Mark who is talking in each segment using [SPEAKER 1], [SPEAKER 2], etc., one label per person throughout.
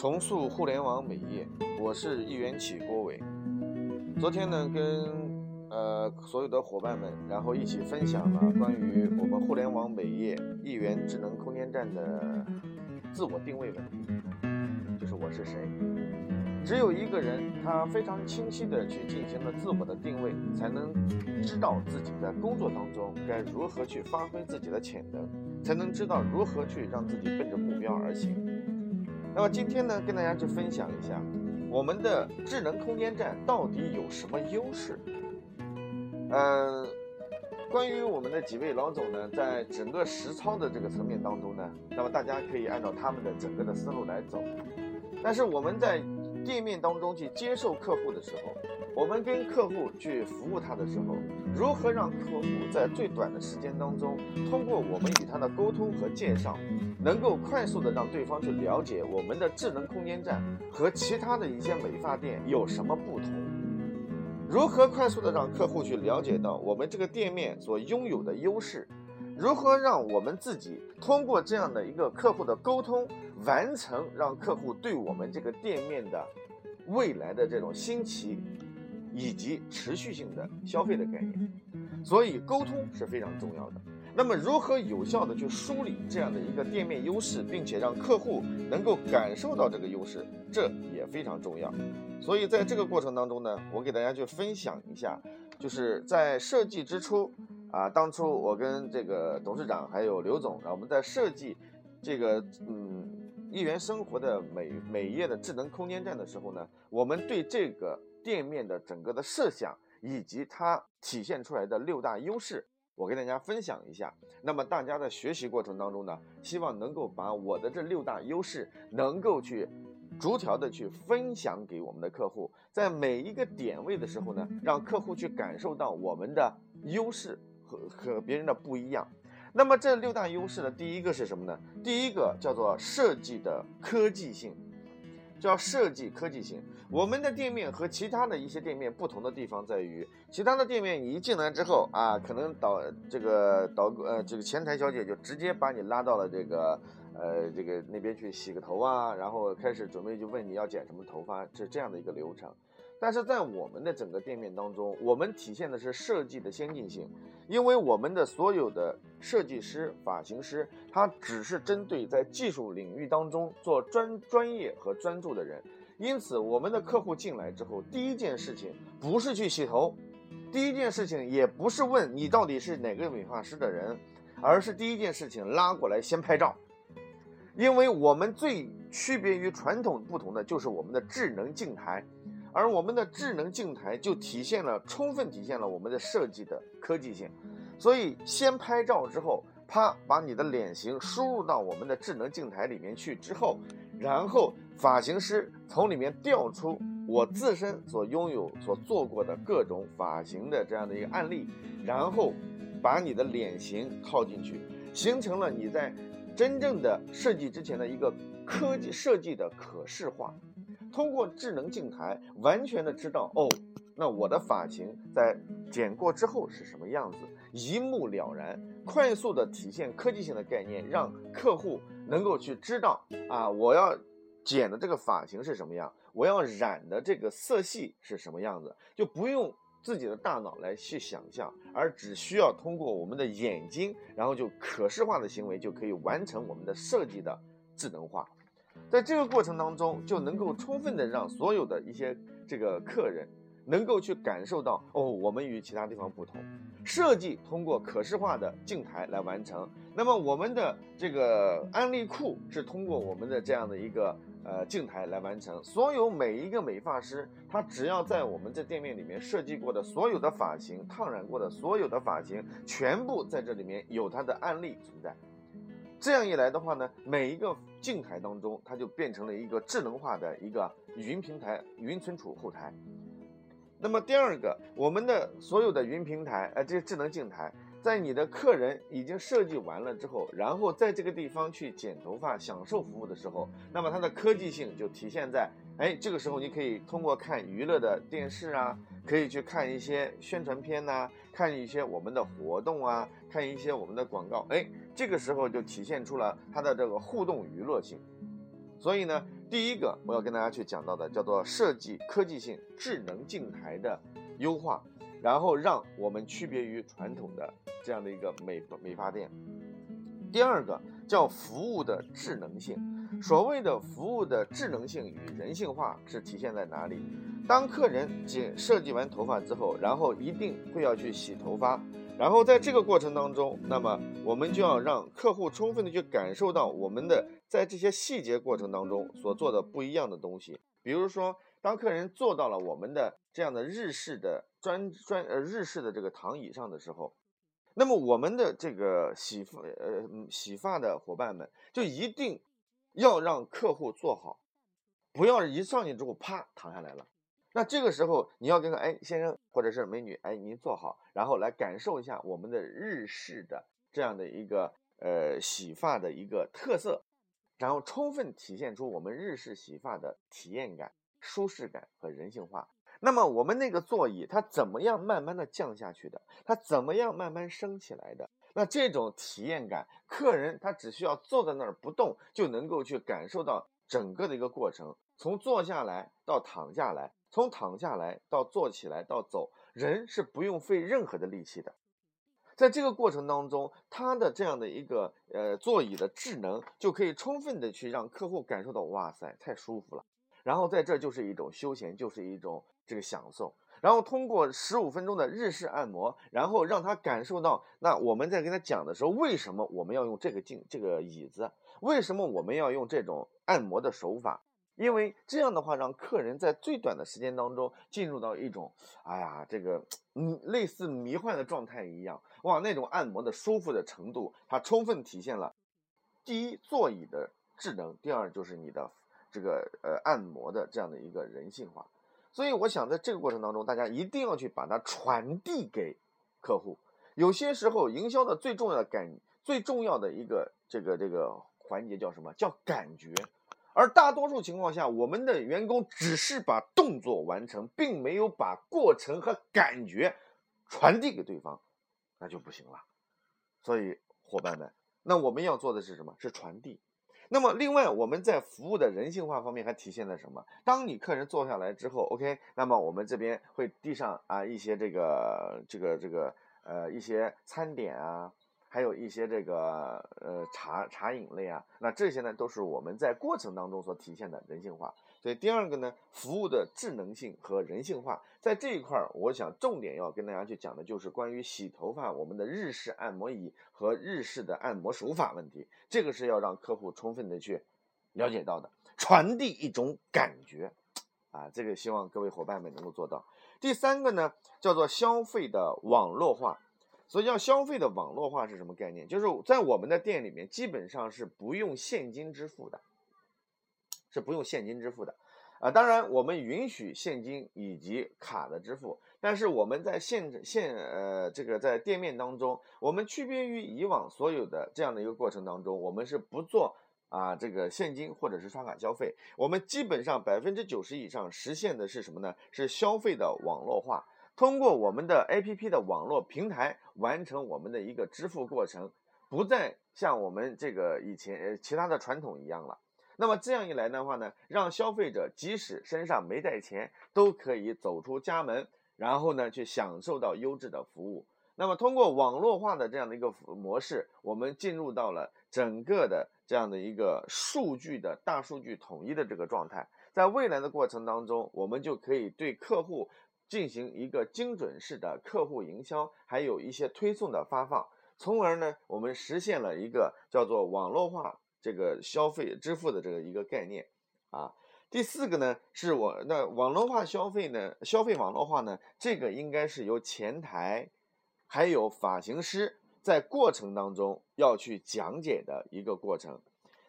[SPEAKER 1] 重塑互联网美业，我是一元起郭伟。昨天呢，跟呃所有的伙伴们，然后一起分享了关于我们互联网美业一元智能空间站的自我定位问题，就是我是谁。只有一个人，他非常清晰的去进行了自我的定位，才能知道自己在工作当中该如何去发挥自己的潜能，才能知道如何去让自己奔着目标而行。那么今天呢，跟大家去分享一下我们的智能空间站到底有什么优势。嗯，关于我们的几位老总呢，在整个实操的这个层面当中呢，那么大家可以按照他们的整个的思路来走。但是我们在店面当中去接受客户的时候，我们跟客户去服务他的时候，如何让客户在最短的时间当中，通过我们与他的沟通和介绍，能够快速的让对方去了解我们的智能空间站和其他的一些美发店有什么不同？如何快速的让客户去了解到我们这个店面所拥有的优势？如何让我们自己通过这样的一个客户的沟通，完成让客户对我们这个店面的未来的这种新奇以及持续性的消费的概念？所以沟通是非常重要的。那么如何有效的去梳理这样的一个店面优势，并且让客户能够感受到这个优势，这也非常重要。所以在这个过程当中呢，我给大家去分享一下，就是在设计之初。啊，当初我跟这个董事长还有刘总，然后我们在设计这个嗯一元生活的美美业的智能空间站的时候呢，我们对这个店面的整个的设想以及它体现出来的六大优势，我跟大家分享一下。那么大家在学习过程当中呢，希望能够把我的这六大优势能够去逐条的去分享给我们的客户，在每一个点位的时候呢，让客户去感受到我们的优势。和和别人的不一样，那么这六大优势呢？第一个是什么呢？第一个叫做设计的科技性，叫设计科技型。我们的店面和其他的一些店面不同的地方在于，其他的店面你一进来之后啊，可能导这个导呃这个前台小姐就直接把你拉到了这个呃这个那边去洗个头啊，然后开始准备就问你要剪什么头发，是这样的一个流程。但是在我们的整个店面当中，我们体现的是设计的先进性，因为我们的所有的设计师、发型师，他只是针对在技术领域当中做专专业和专注的人，因此我们的客户进来之后，第一件事情不是去洗头，第一件事情也不是问你到底是哪个美发师的人，而是第一件事情拉过来先拍照，因为我们最区别于传统不同的就是我们的智能镜台。而我们的智能镜台就体现了，充分体现了我们的设计的科技性。所以先拍照之后，啪，把你的脸型输入到我们的智能镜台里面去之后，然后发型师从里面调出我自身所拥有、所做过的各种发型的这样的一个案例，然后把你的脸型套进去，形成了你在真正的设计之前的一个科技设计的可视化。通过智能镜台，完全的知道哦，那我的发型在剪过之后是什么样子，一目了然，快速的体现科技性的概念，让客户能够去知道啊，我要剪的这个发型是什么样，我要染的这个色系是什么样子，就不用自己的大脑来去想象，而只需要通过我们的眼睛，然后就可视化的行为就可以完成我们的设计的智能化。在这个过程当中，就能够充分的让所有的一些这个客人能够去感受到哦，我们与其他地方不同。设计通过可视化的镜台来完成，那么我们的这个案例库是通过我们的这样的一个呃镜台来完成。所有每一个美发师，他只要在我们这店面里面设计过的所有的发型、烫染过的所有的发型，全部在这里面有它的案例存在。这样一来的话呢，每一个静态当中，它就变成了一个智能化的一个云平台、云存储后台。那么第二个，我们的所有的云平台，呃，这些智能静态，在你的客人已经设计完了之后，然后在这个地方去剪头发、享受服务的时候，那么它的科技性就体现在，哎，这个时候你可以通过看娱乐的电视啊。可以去看一些宣传片呐，看一些我们的活动啊，看一些我们的广告，哎，这个时候就体现出了它的这个互动娱乐性。所以呢，第一个我要跟大家去讲到的叫做设计科技性智能镜台的优化，然后让我们区别于传统的这样的一个美美发店。第二个叫服务的智能性，所谓的服务的智能性与人性化是体现在哪里？当客人剪设计完头发之后，然后一定会要去洗头发，然后在这个过程当中，那么我们就要让客户充分的去感受到我们的在这些细节过程当中所做的不一样的东西。比如说，当客人坐到了我们的这样的日式的专专呃日式的这个躺椅上的时候。那么我们的这个洗发呃洗发的伙伴们就一定要让客户坐好，不要一上去之后啪躺下来了。那这个时候你要跟他哎先生或者是美女哎您坐好，然后来感受一下我们的日式的这样的一个呃洗发的一个特色，然后充分体现出我们日式洗发的体验感、舒适感和人性化。那么我们那个座椅它怎么样慢慢的降下去的？它怎么样慢慢升起来的？那这种体验感，客人他只需要坐在那儿不动，就能够去感受到整个的一个过程，从坐下来到躺下来，从躺下来到坐起来到走，人是不用费任何的力气的。在这个过程当中，它的这样的一个呃座椅的智能，就可以充分的去让客户感受到，哇塞，太舒服了。然后在这就是一种休闲，就是一种。这个享受，然后通过十五分钟的日式按摩，然后让他感受到，那我们在跟他讲的时候，为什么我们要用这个镜这个椅子？为什么我们要用这种按摩的手法？因为这样的话，让客人在最短的时间当中进入到一种，哎呀，这个嗯，类似迷幻的状态一样，哇，那种按摩的舒服的程度，它充分体现了第一座椅的智能，第二就是你的这个呃按摩的这样的一个人性化。所以我想，在这个过程当中，大家一定要去把它传递给客户。有些时候，营销的最重要的感、最重要的一个这个这个环节叫什么？叫感觉。而大多数情况下，我们的员工只是把动作完成，并没有把过程和感觉传递给对方，那就不行了。所以，伙伴们，那我们要做的是什么？是传递。那么，另外我们在服务的人性化方面还体现了什么？当你客人坐下来之后，OK，那么我们这边会递上啊一些这个这个这个呃一些餐点啊。还有一些这个呃茶茶饮类啊，那这些呢都是我们在过程当中所体现的人性化。所以第二个呢，服务的智能性和人性化，在这一块儿，我想重点要跟大家去讲的就是关于洗头发我们的日式按摩椅和日式的按摩手法问题，这个是要让客户充分的去了解到的，传递一种感觉啊，这个希望各位伙伴们能够做到。第三个呢，叫做消费的网络化。所以叫消费的网络化是什么概念？就是在我们的店里面，基本上是不用现金支付的，是不用现金支付的，啊，当然我们允许现金以及卡的支付，但是我们在现现呃这个在店面当中，我们区别于以往所有的这样的一个过程当中，我们是不做啊这个现金或者是刷卡消费，我们基本上百分之九十以上实现的是什么呢？是消费的网络化。通过我们的 APP 的网络平台完成我们的一个支付过程，不再像我们这个以前呃其他的传统一样了。那么这样一来的话呢，让消费者即使身上没带钱，都可以走出家门，然后呢去享受到优质的服务。那么通过网络化的这样的一个模式，我们进入到了整个的这样的一个数据的大数据统一的这个状态。在未来的过程当中，我们就可以对客户。进行一个精准式的客户营销，还有一些推送的发放，从而呢，我们实现了一个叫做网络化这个消费支付的这个一个概念啊。第四个呢，是我那网络化消费呢，消费网络化呢，这个应该是由前台还有发型师在过程当中要去讲解的一个过程。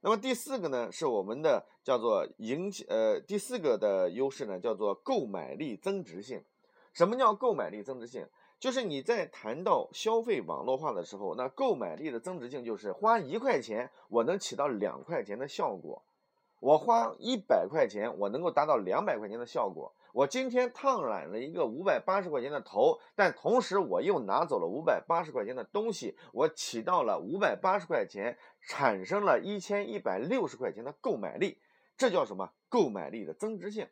[SPEAKER 1] 那么第四个呢，是我们的叫做营呃第四个的优势呢，叫做购买力增值性。什么叫购买力增值性？就是你在谈到消费网络化的时候，那购买力的增值性就是花一块钱，我能起到两块钱的效果；我花一百块钱，我能够达到两百块钱的效果。我今天烫染了一个五百八十块钱的头，但同时我又拿走了五百八十块钱的东西，我起到了五百八十块钱，产生了一千一百六十块钱的购买力。这叫什么？购买力的增值性。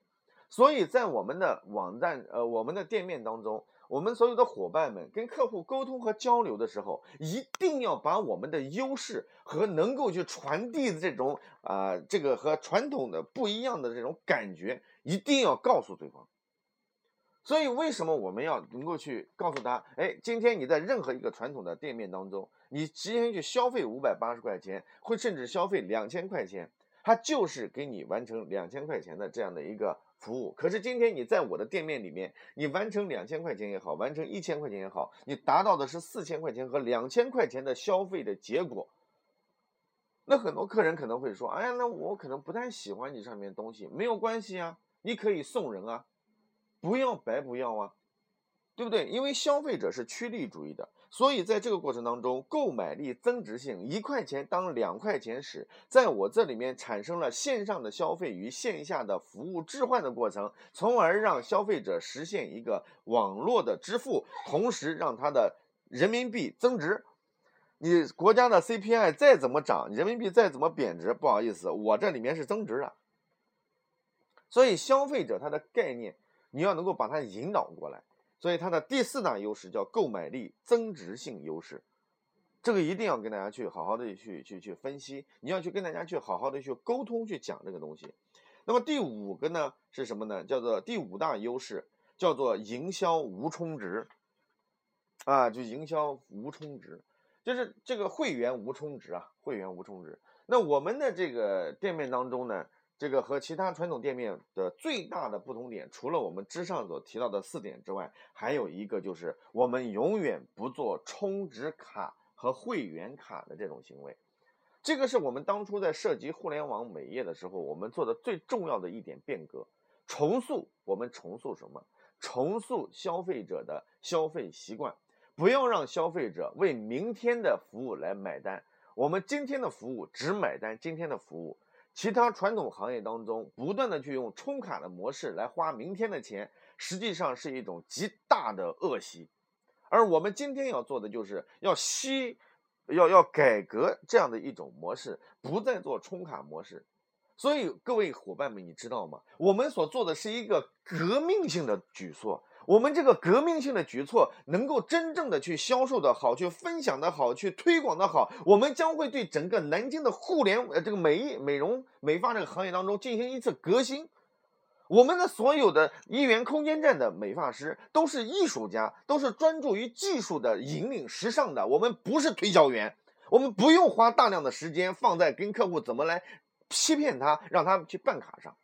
[SPEAKER 1] 所以在我们的网站，呃，我们的店面当中，我们所有的伙伴们跟客户沟通和交流的时候，一定要把我们的优势和能够去传递的这种啊，这个和传统的不一样的这种感觉，一定要告诉对方。所以，为什么我们要能够去告诉他？哎，今天你在任何一个传统的店面当中，你今天去消费五百八十块钱，或甚至消费两千块钱，他就是给你完成两千块钱的这样的一个服务。可是今天你在我的店面里面，你完成两千块钱也好，完成一千块钱也好，你达到的是四千块钱和两千块钱的消费的结果。那很多客人可能会说：“哎呀，那我可能不太喜欢你上面东西，没有关系啊，你可以送人啊。”不要白不要啊，对不对？因为消费者是趋利主义的，所以在这个过程当中，购买力增值性一块钱当两块钱使，在我这里面产生了线上的消费与线下的服务置换的过程，从而让消费者实现一个网络的支付，同时让他的人民币增值。你国家的 CPI 再怎么涨，人民币再怎么贬值，不好意思，我这里面是增值的。所以消费者他的概念。你要能够把它引导过来，所以它的第四大优势叫购买力增值性优势，这个一定要跟大家去好好的去去去分析，你要去跟大家去好好的去沟通去讲这个东西。那么第五个呢是什么呢？叫做第五大优势，叫做营销无充值，啊，就营销无充值，就是这个会员无充值啊，会员无充值。那我们的这个店面当中呢？这个和其他传统店面的最大的不同点，除了我们之上所提到的四点之外，还有一个就是我们永远不做充值卡和会员卡的这种行为。这个是我们当初在涉及互联网美业的时候，我们做的最重要的一点变革。重塑我们重塑什么？重塑消费者的消费习惯，不要让消费者为明天的服务来买单。我们今天的服务只买单今天的服务。其他传统行业当中，不断的去用充卡的模式来花明天的钱，实际上是一种极大的恶习。而我们今天要做的，就是要吸，要要改革这样的一种模式，不再做充卡模式。所以各位伙伴们，你知道吗？我们所做的是一个革命性的举措。我们这个革命性的举措能够真正的去销售的好，去分享的好，去推广的好，我们将会对整个南京的互联呃这个美美容美发这个行业当中进行一次革新。我们的所有的一元空间站的美发师都是艺术家，都是专注于技术的引领时尚的。我们不是推销员，我们不用花大量的时间放在跟客户怎么来欺骗他，让他去办卡上。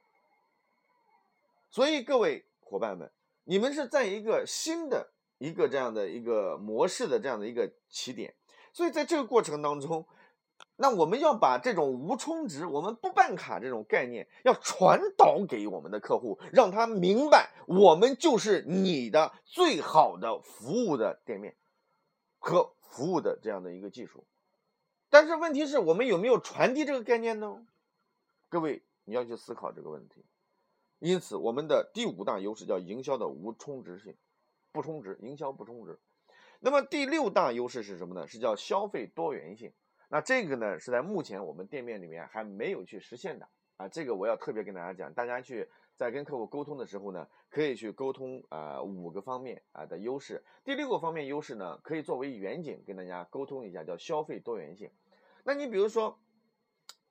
[SPEAKER 1] 所以各位伙伴们。你们是在一个新的一个这样的一个模式的这样的一个起点，所以在这个过程当中，那我们要把这种无充值、我们不办卡这种概念，要传导给我们的客户，让他明白我们就是你的最好的服务的店面和服务的这样的一个技术。但是问题是我们有没有传递这个概念呢？各位，你要去思考这个问题。因此，我们的第五大优势叫营销的无充值性，不充值，营销不充值。那么第六大优势是什么呢？是叫消费多元性。那这个呢，是在目前我们店面里面还没有去实现的啊。这个我要特别跟大家讲，大家去在跟客户沟通的时候呢，可以去沟通啊五个方面啊的优势。第六个方面优势呢，可以作为远景跟大家沟通一下，叫消费多元性。那你比如说。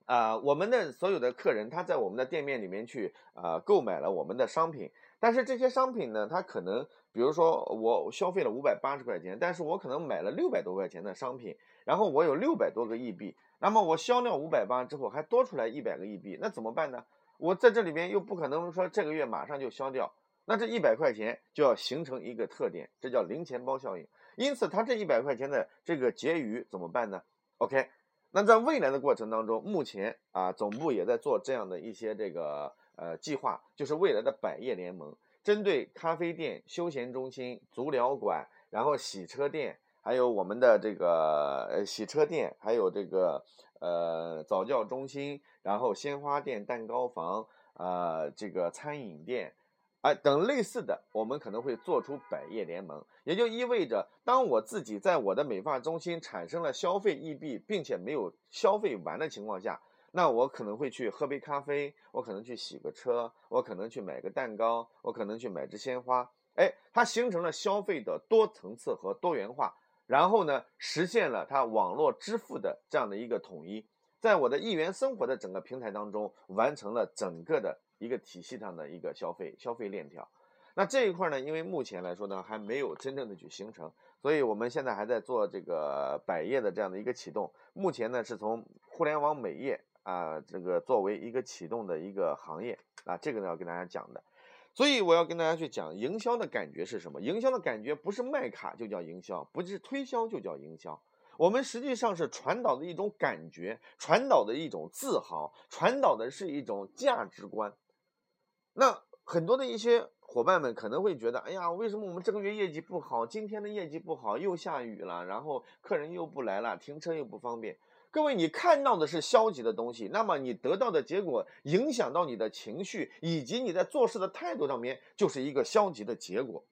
[SPEAKER 1] 啊，我们的所有的客人，他在我们的店面里面去啊购买了我们的商品，但是这些商品呢，他可能，比如说我消费了五百八十块钱，但是我可能买了六百多块钱的商品，然后我有六百多个亿币，那么我销掉五百八之后还多出来一百个亿币，那怎么办呢？我在这里边又不可能说这个月马上就销掉，那这一百块钱就要形成一个特点，这叫零钱包效应。因此，他这一百块钱的这个结余怎么办呢？OK。那在未来的过程当中，目前啊总部也在做这样的一些这个呃计划，就是未来的百业联盟，针对咖啡店、休闲中心、足疗馆，然后洗车店，还有我们的这个呃洗车店，还有这个呃早教中心，然后鲜花店、蛋糕房啊这个餐饮店。哎，等类似的，我们可能会做出百业联盟，也就意味着，当我自己在我的美发中心产生了消费溢币，并且没有消费完的情况下，那我可能会去喝杯咖啡，我可能去洗个车，我可能去买个蛋糕，我可能去买支鲜花。哎，它形成了消费的多层次和多元化，然后呢，实现了它网络支付的这样的一个统一，在我的一元生活的整个平台当中，完成了整个的一个体系上的一个消费消费链条。那这一块呢，因为目前来说呢，还没有真正的去形成，所以我们现在还在做这个百业的这样的一个启动。目前呢，是从互联网美业啊，这个作为一个启动的一个行业啊，这个呢要跟大家讲的。所以我要跟大家去讲营销的感觉是什么？营销的感觉不是卖卡就叫营销，不是推销就叫营销。我们实际上是传导的一种感觉，传导的一种自豪，传导的是一种价值观。那很多的一些。伙伴们可能会觉得，哎呀，为什么我们这个月业绩不好？今天的业绩不好，又下雨了，然后客人又不来了，停车又不方便。各位，你看到的是消极的东西，那么你得到的结果影响到你的情绪以及你在做事的态度上面，就是一个消极的结果。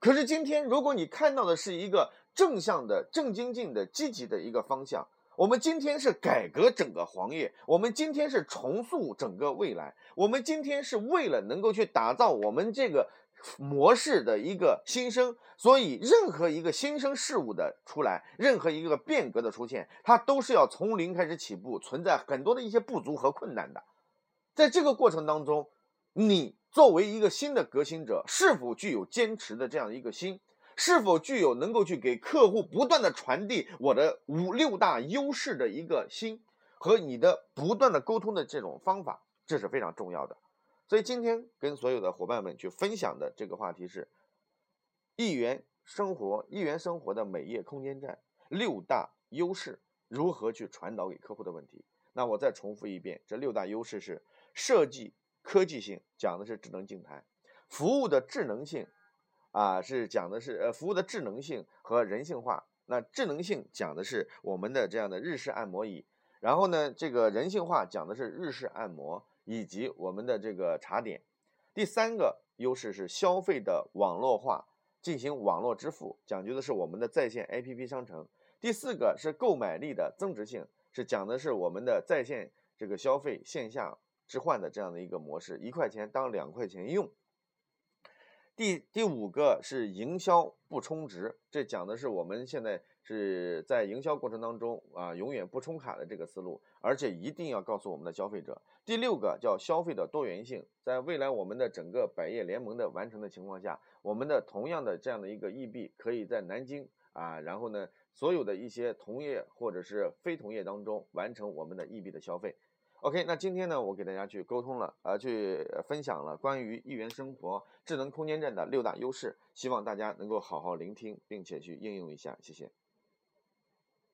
[SPEAKER 1] 可是今天，如果你看到的是一个正向的、正经经的、积极的一个方向。我们今天是改革整个行业，我们今天是重塑整个未来，我们今天是为了能够去打造我们这个模式的一个新生，所以任何一个新生事物的出来，任何一个变革的出现，它都是要从零开始起步，存在很多的一些不足和困难的。在这个过程当中，你作为一个新的革新者，是否具有坚持的这样一个心？是否具有能够去给客户不断的传递我的五六大优势的一个心和你的不断的沟通的这种方法，这是非常重要的。所以今天跟所有的伙伴们去分享的这个话题是一元生活一元生活的美业空间站六大优势如何去传导给客户的问题。那我再重复一遍，这六大优势是设计科技性，讲的是智能镜台，服务的智能性。啊，是讲的是呃服务的智能性和人性化。那智能性讲的是我们的这样的日式按摩椅，然后呢，这个人性化讲的是日式按摩以及我们的这个茶点。第三个优势是消费的网络化，进行网络支付，讲究的是我们的在线 APP 商城。第四个是购买力的增值性，是讲的是我们的在线这个消费线下置换的这样的一个模式，一块钱当两块钱用。第第五个是营销不充值，这讲的是我们现在是在营销过程当中啊，永远不充卡的这个思路，而且一定要告诉我们的消费者。第六个叫消费的多元性，在未来我们的整个百业联盟的完成的情况下，我们的同样的这样的一个易币可以在南京啊，然后呢，所有的一些同业或者是非同业当中完成我们的易币的消费。OK，那今天呢，我给大家去沟通了，呃，去分享了关于一元生活智能空间站的六大优势，希望大家能够好好聆听，并且去应用一下，谢谢。